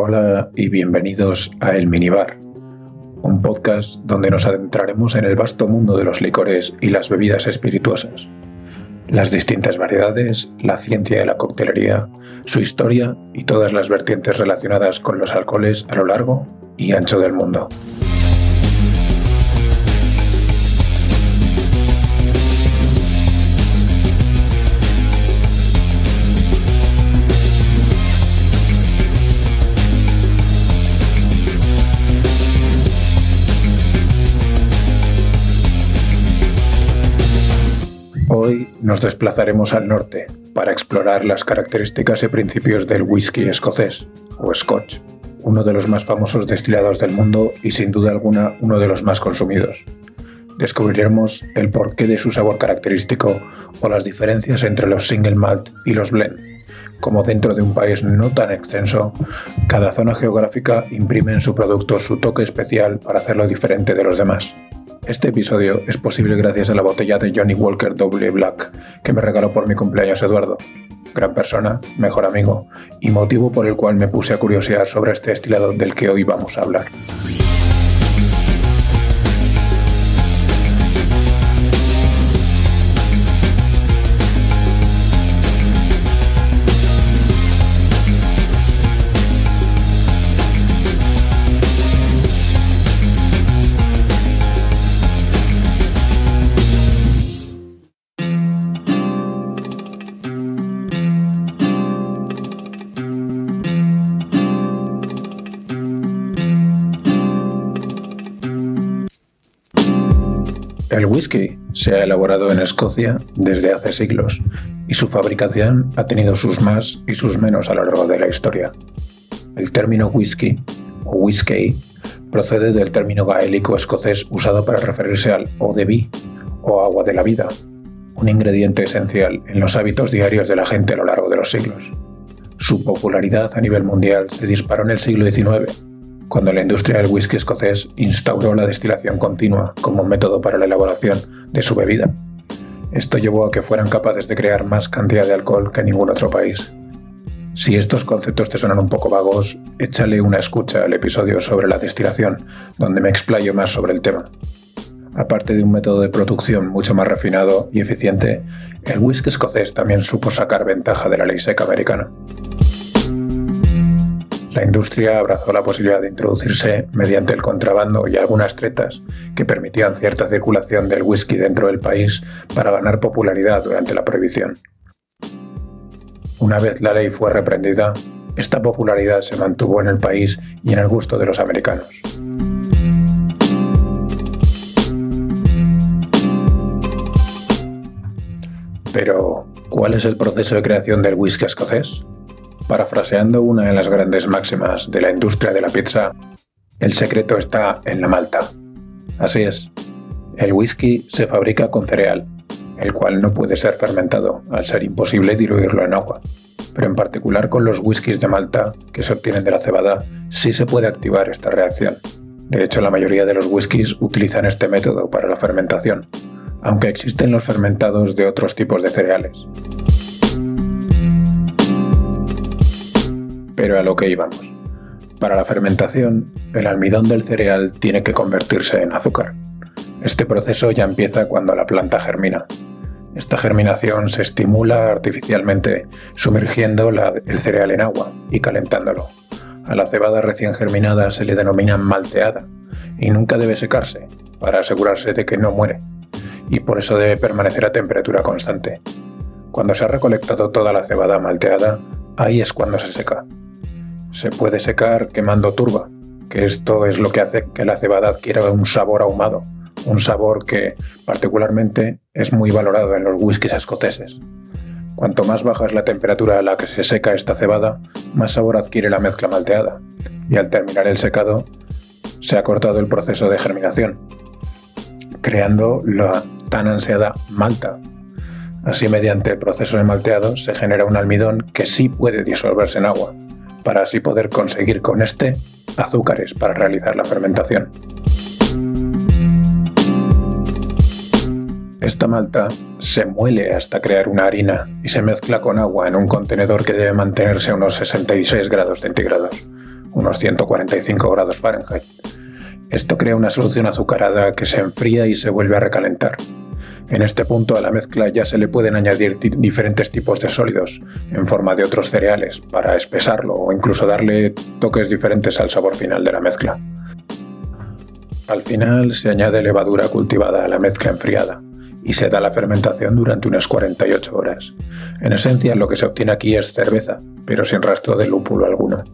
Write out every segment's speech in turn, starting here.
Hola y bienvenidos a El Minibar, un podcast donde nos adentraremos en el vasto mundo de los licores y las bebidas espirituosas, las distintas variedades, la ciencia de la coctelería, su historia y todas las vertientes relacionadas con los alcoholes a lo largo y ancho del mundo. Hoy nos desplazaremos al norte para explorar las características y principios del whisky escocés, o scotch, uno de los más famosos destilados del mundo y sin duda alguna uno de los más consumidos. Descubriremos el porqué de su sabor característico o las diferencias entre los single malt y los blend. Como dentro de un país no tan extenso, cada zona geográfica imprime en su producto su toque especial para hacerlo diferente de los demás. Este episodio es posible gracias a la botella de Johnny Walker Double Black que me regaló por mi cumpleaños Eduardo. Gran persona, mejor amigo, y motivo por el cual me puse a curiosear sobre este estilado del que hoy vamos a hablar. Whisky se ha elaborado en Escocia desde hace siglos y su fabricación ha tenido sus más y sus menos a lo largo de la historia. El término whisky o whisky procede del término gaélico escocés usado para referirse al eau de vie o agua de la vida, un ingrediente esencial en los hábitos diarios de la gente a lo largo de los siglos. Su popularidad a nivel mundial se disparó en el siglo XIX cuando la industria del whisky escocés instauró la destilación continua como método para la elaboración de su bebida. Esto llevó a que fueran capaces de crear más cantidad de alcohol que ningún otro país. Si estos conceptos te suenan un poco vagos, échale una escucha al episodio sobre la destilación, donde me explayo más sobre el tema. Aparte de un método de producción mucho más refinado y eficiente, el whisky escocés también supo sacar ventaja de la ley seca americana la industria abrazó la posibilidad de introducirse mediante el contrabando y algunas tretas que permitían cierta circulación del whisky dentro del país para ganar popularidad durante la prohibición. Una vez la ley fue reprendida, esta popularidad se mantuvo en el país y en el gusto de los americanos. Pero, ¿cuál es el proceso de creación del whisky escocés? Parafraseando una de las grandes máximas de la industria de la pizza, el secreto está en la malta. Así es, el whisky se fabrica con cereal, el cual no puede ser fermentado, al ser imposible diluirlo en agua. Pero en particular con los whiskies de malta que se obtienen de la cebada, sí se puede activar esta reacción. De hecho, la mayoría de los whiskies utilizan este método para la fermentación, aunque existen los fermentados de otros tipos de cereales. Pero a lo que íbamos. Para la fermentación, el almidón del cereal tiene que convertirse en azúcar. Este proceso ya empieza cuando la planta germina. Esta germinación se estimula artificialmente sumergiendo el cereal en agua y calentándolo. A la cebada recién germinada se le denomina malteada y nunca debe secarse para asegurarse de que no muere y por eso debe permanecer a temperatura constante. Cuando se ha recolectado toda la cebada malteada, ahí es cuando se seca se puede secar quemando turba, que esto es lo que hace que la cebada adquiera un sabor ahumado, un sabor que particularmente es muy valorado en los whiskies escoceses. Cuanto más baja es la temperatura a la que se seca esta cebada, más sabor adquiere la mezcla malteada, y al terminar el secado, se ha cortado el proceso de germinación, creando la tan ansiada malta. Así, mediante el proceso de malteado, se genera un almidón que sí puede disolverse en agua, para así poder conseguir con este azúcares para realizar la fermentación. Esta malta se muele hasta crear una harina y se mezcla con agua en un contenedor que debe mantenerse a unos 66 grados centígrados, unos 145 grados Fahrenheit. Esto crea una solución azucarada que se enfría y se vuelve a recalentar. En este punto a la mezcla ya se le pueden añadir diferentes tipos de sólidos en forma de otros cereales para espesarlo o incluso darle toques diferentes al sabor final de la mezcla. Al final se añade levadura cultivada a la mezcla enfriada y se da la fermentación durante unas 48 horas. En esencia lo que se obtiene aquí es cerveza, pero sin rastro de lúpulo alguno.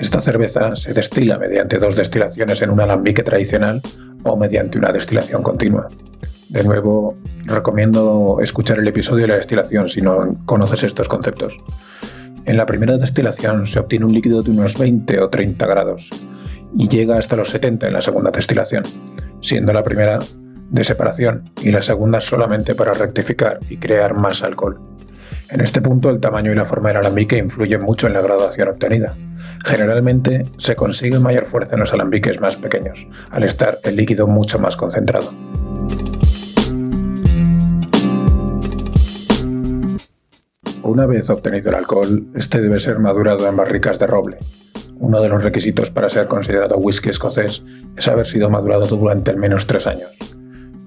Esta cerveza se destila mediante dos destilaciones en un alambique tradicional o mediante una destilación continua. De nuevo, recomiendo escuchar el episodio de la destilación si no conoces estos conceptos. En la primera destilación se obtiene un líquido de unos 20 o 30 grados y llega hasta los 70 en la segunda destilación, siendo la primera de separación y la segunda solamente para rectificar y crear más alcohol. En este punto el tamaño y la forma del alambique influyen mucho en la graduación obtenida. Generalmente se consigue mayor fuerza en los alambiques más pequeños, al estar el líquido mucho más concentrado. Una vez obtenido el alcohol, este debe ser madurado en barricas de roble. Uno de los requisitos para ser considerado whisky escocés es haber sido madurado durante al menos tres años.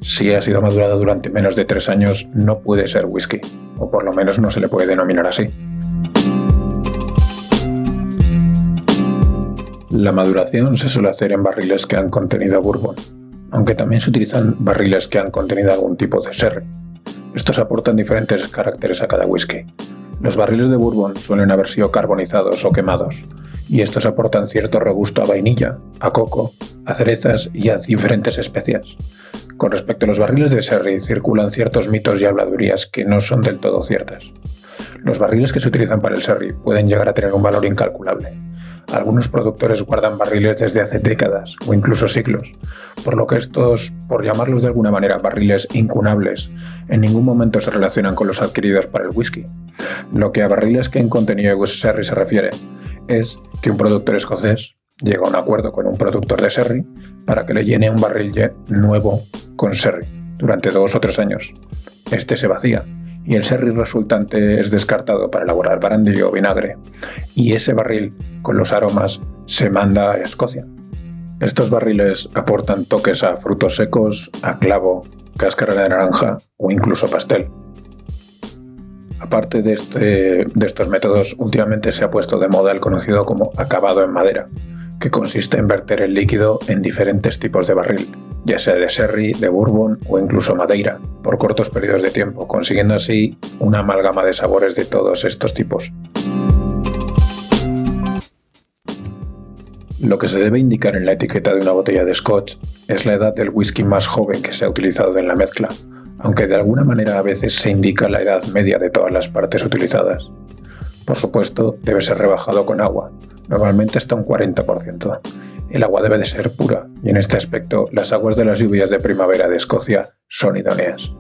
Si ha sido madurado durante menos de tres años, no puede ser whisky, o por lo menos no se le puede denominar así. La maduración se suele hacer en barriles que han contenido bourbon, aunque también se utilizan barriles que han contenido algún tipo de sherry. Estos aportan diferentes caracteres a cada whisky. Los barriles de bourbon suelen haber sido carbonizados o quemados, y estos aportan cierto regusto a vainilla, a coco, a cerezas y a diferentes especias. Con respecto a los barriles de sherry, circulan ciertos mitos y habladurías que no son del todo ciertas. Los barriles que se utilizan para el sherry pueden llegar a tener un valor incalculable. Algunos productores guardan barriles desde hace décadas o incluso siglos, por lo que estos, por llamarlos de alguna manera barriles incunables, en ningún momento se relacionan con los adquiridos para el whisky. Lo que a barriles que en contenido de sherry se refiere es que un productor escocés llega a un acuerdo con un productor de sherry para que le llene un barril nuevo con sherry durante dos o tres años. Este se vacía y el sherry resultante es descartado para elaborar brandy o vinagre, y ese barril con los aromas se manda a Escocia. Estos barriles aportan toques a frutos secos, a clavo, cáscara de naranja o incluso pastel. Aparte de, este, de estos métodos, últimamente se ha puesto de moda el conocido como acabado en madera, que consiste en verter el líquido en diferentes tipos de barril, ya sea de sherry, de bourbon o incluso madeira, por cortos periodos de tiempo, consiguiendo así una amalgama de sabores de todos estos tipos. Lo que se debe indicar en la etiqueta de una botella de scotch es la edad del whisky más joven que se ha utilizado en la mezcla, aunque de alguna manera a veces se indica la edad media de todas las partes utilizadas. Por supuesto, debe ser rebajado con agua, normalmente hasta un 40%. El agua debe de ser pura, y en este aspecto las aguas de las lluvias de primavera de Escocia son idóneas.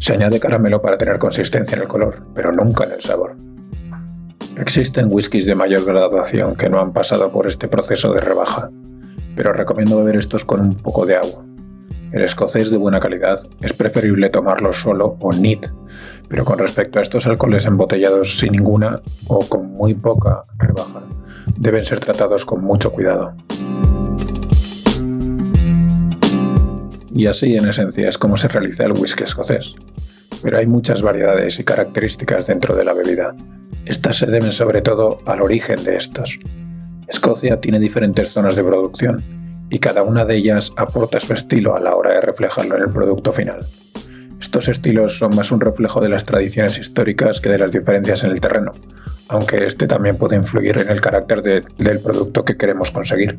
Se añade caramelo para tener consistencia en el color, pero nunca en el sabor. Existen whiskies de mayor graduación que no han pasado por este proceso de rebaja, pero recomiendo beber estos con un poco de agua. El escocés de buena calidad es preferible tomarlo solo o neat, pero con respecto a estos alcoholes embotellados sin ninguna o con muy poca rebaja, deben ser tratados con mucho cuidado. Y así en esencia es como se realiza el whisky escocés. Pero hay muchas variedades y características dentro de la bebida. Estas se deben sobre todo al origen de estos. Escocia tiene diferentes zonas de producción y cada una de ellas aporta su estilo a la hora de reflejarlo en el producto final. Estos estilos son más un reflejo de las tradiciones históricas que de las diferencias en el terreno, aunque este también puede influir en el carácter del producto que queremos conseguir.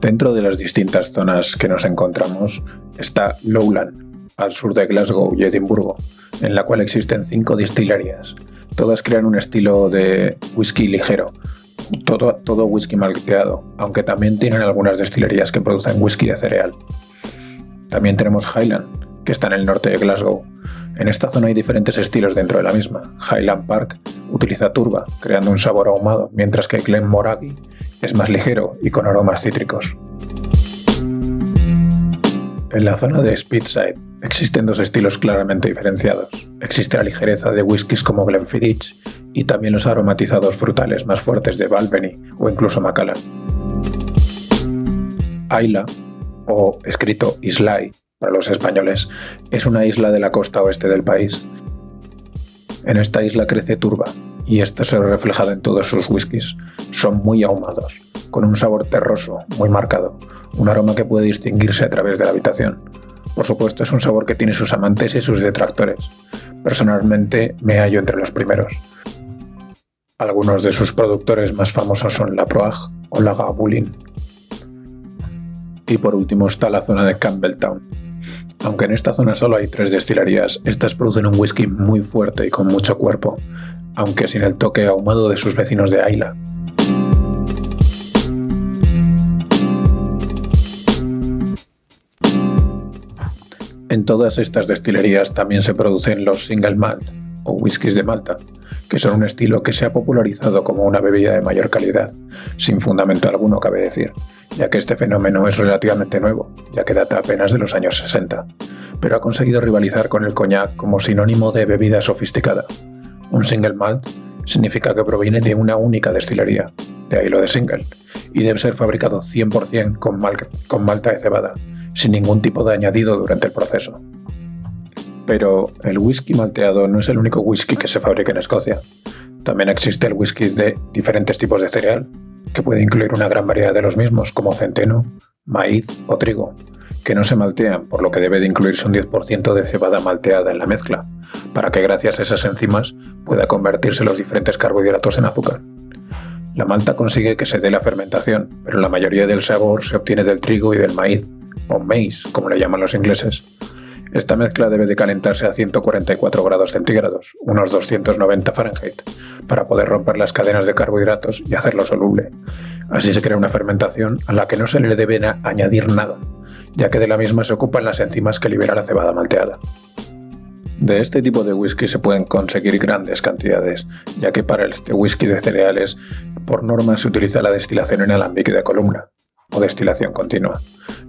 Dentro de las distintas zonas que nos encontramos está Lowland, al sur de Glasgow y Edimburgo, en la cual existen cinco destilerías. Todas crean un estilo de whisky ligero, todo, whisky malteado, aunque también tienen algunas destilerías que producen whisky de cereal. También tenemos Highland, que está en el norte de Glasgow. En esta zona hay diferentes estilos dentro de la misma. Highland Park utiliza turba, creando un sabor ahumado, mientras que Glenmorangie es más ligero y con aromas cítricos. En la zona de Speedside Existen dos estilos claramente diferenciados. Existe la ligereza de whiskies como Glenfiddich y también los aromatizados frutales más fuertes de Balvenie o incluso Macallan. Isla, o escrito Islay para los españoles, es una isla de la costa oeste del país. En esta isla crece turba, y esto se ve reflejado en todos sus whiskies. Son muy ahumados, con un sabor terroso muy marcado, un aroma que puede distinguirse a través de la habitación. Por supuesto, es un sabor que tiene sus amantes y sus detractores. Personalmente me hallo entre los primeros. Algunos de sus productores más famosos son La Proag o La Gabulin. Y por último está la zona de Campbelltown. Aunque en esta zona solo hay tres destilerías, estas producen un whisky muy fuerte y con mucho cuerpo, aunque sin el toque ahumado de sus vecinos de Ayla. En todas estas destilerías también se producen los single malt o whiskies de Malta, que son un estilo que se ha popularizado como una bebida de mayor calidad, sin fundamento alguno cabe decir, ya que este fenómeno es relativamente nuevo, ya que data apenas de los años 60, pero ha conseguido rivalizar con el coñac como sinónimo de bebida sofisticada. Un single malt significa que proviene de una única destilería, de ahí lo de single, y debe ser fabricado 100% con, con malta de cebada, sin ningún tipo de añadido durante el proceso. Pero el whisky malteado no es el único whisky que se fabrica en Escocia. También existe el whisky de diferentes tipos de cereal, que puede incluir una gran variedad de los mismos, como centeno, maíz o trigo, que no se maltean, por lo que debe de incluirse un 10% de cebada malteada en la mezcla, para que gracias a esas enzimas pueda convertirse los diferentes carbohidratos en azúcar. La malta consigue que se dé la fermentación, pero la mayoría del sabor se obtiene del trigo y del maíz, o maize, como le llaman los ingleses. Esta mezcla debe de calentarse a 144 grados centígrados, unos 290 Fahrenheit, para poder romper las cadenas de carbohidratos y hacerlo soluble. Así se crea una fermentación a la que no se le debe añadir nada, ya que de la misma se ocupan las enzimas que libera la cebada malteada. De este tipo de whisky se pueden conseguir grandes cantidades, ya que para este whisky de cereales, por norma se utiliza la destilación en alambique de columna, o destilación continua.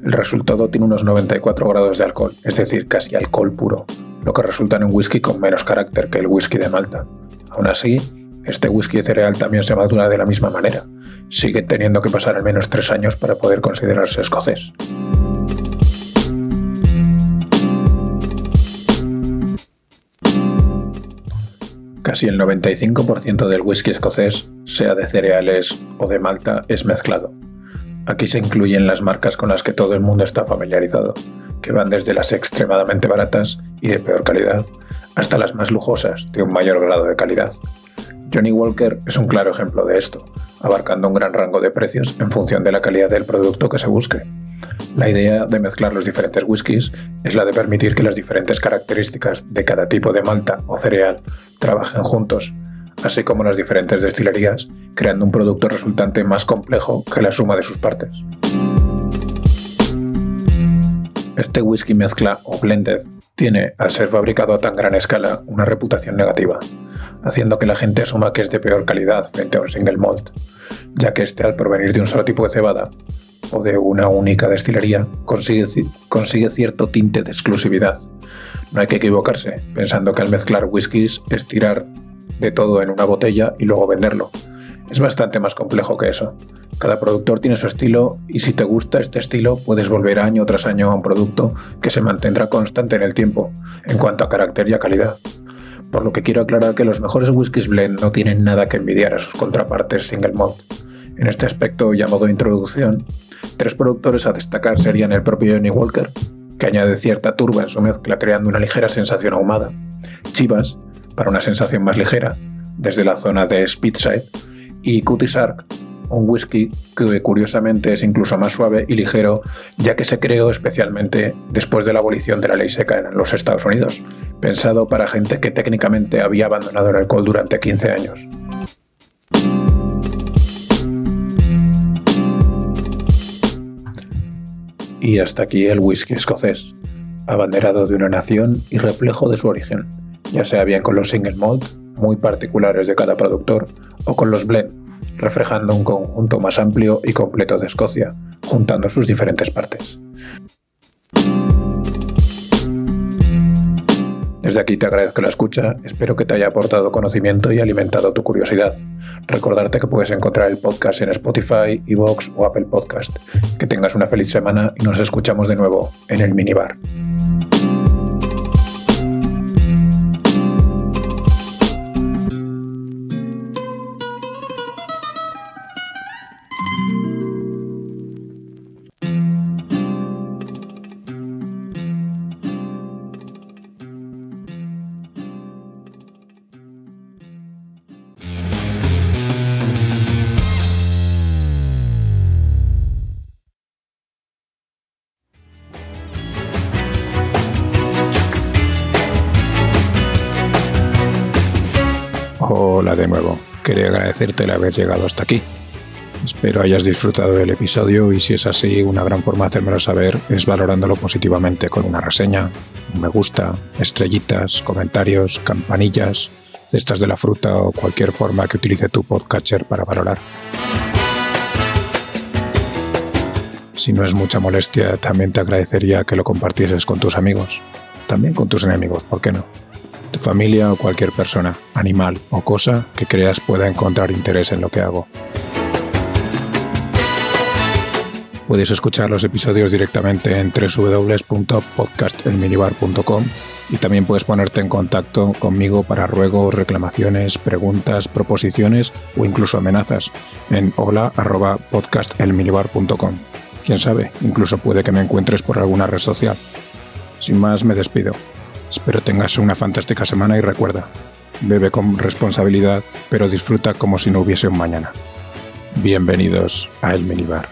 El resultado tiene unos 94 grados de alcohol, es decir, casi alcohol puro, lo que resulta en un whisky con menos carácter que el whisky de Malta. Aún así, este whisky de cereal también se madura de la misma manera. Sigue teniendo que pasar al menos tres años para poder considerarse escocés. Casi el 95% del whisky escocés, sea de cereales o de malta, es mezclado. Aquí se incluyen las marcas con las que todo el mundo está familiarizado, que van desde las extremadamente baratas y de peor calidad hasta las más lujosas de un mayor grado de calidad. Johnny Walker es un claro ejemplo de esto, abarcando un gran rango de precios en función de la calidad del producto que se busque. La idea de mezclar los diferentes whiskies es la de permitir que las diferentes características de cada tipo de malta o cereal trabajen juntos así como las diferentes destilerías, creando un producto resultante más complejo que la suma de sus partes. Este whisky mezcla o blended tiene, al ser fabricado a tan gran escala, una reputación negativa, haciendo que la gente asuma que es de peor calidad frente a un single malt, ya que este al provenir de un solo tipo de cebada o de una única destilería consigue, consigue cierto tinte de exclusividad. No hay que equivocarse, pensando que al mezclar whiskies es tirar de todo en una botella y luego venderlo. Es bastante más complejo que eso. Cada productor tiene su estilo y si te gusta este estilo puedes volver año tras año a un producto que se mantendrá constante en el tiempo en cuanto a carácter y a calidad. Por lo que quiero aclarar que los mejores whiskies blend no tienen nada que envidiar a sus contrapartes single malt. En este aspecto ya modo introducción, tres productores a destacar serían el propio Johnny Walker, que añade cierta turba en su mezcla creando una ligera sensación ahumada, Chivas, para una sensación más ligera, desde la zona de Speedside, y Cutie Sark, un whisky que curiosamente es incluso más suave y ligero, ya que se creó especialmente después de la abolición de la ley seca en los Estados Unidos, pensado para gente que técnicamente había abandonado el alcohol durante 15 años. Y hasta aquí el whisky escocés, abanderado de una nación y reflejo de su origen ya sea bien con los single malt, muy particulares de cada productor, o con los blend, reflejando un conjunto más amplio y completo de Escocia, juntando sus diferentes partes. Desde aquí te agradezco la escucha, espero que te haya aportado conocimiento y alimentado tu curiosidad. Recordarte que puedes encontrar el podcast en Spotify, Evox o Apple Podcast. Que tengas una feliz semana y nos escuchamos de nuevo en el minibar. Quería agradecerte el haber llegado hasta aquí. Espero hayas disfrutado del episodio y si es así, una gran forma de hacérmelo saber es valorándolo positivamente con una reseña, un me gusta, estrellitas, comentarios, campanillas, cestas de la fruta o cualquier forma que utilice tu podcatcher para valorar. Si no es mucha molestia, también te agradecería que lo compartieses con tus amigos, también con tus enemigos, ¿por qué no? Tu familia o cualquier persona, animal o cosa que creas pueda encontrar interés en lo que hago. Puedes escuchar los episodios directamente en www.podcastelminibar.com y también puedes ponerte en contacto conmigo para ruegos, reclamaciones, preguntas, proposiciones o incluso amenazas en hola.podcastelminibar.com. Quién sabe, incluso puede que me encuentres por alguna red social. Sin más, me despido. Espero tengas una fantástica semana y recuerda, bebe con responsabilidad, pero disfruta como si no hubiese un mañana. Bienvenidos a El Minibar.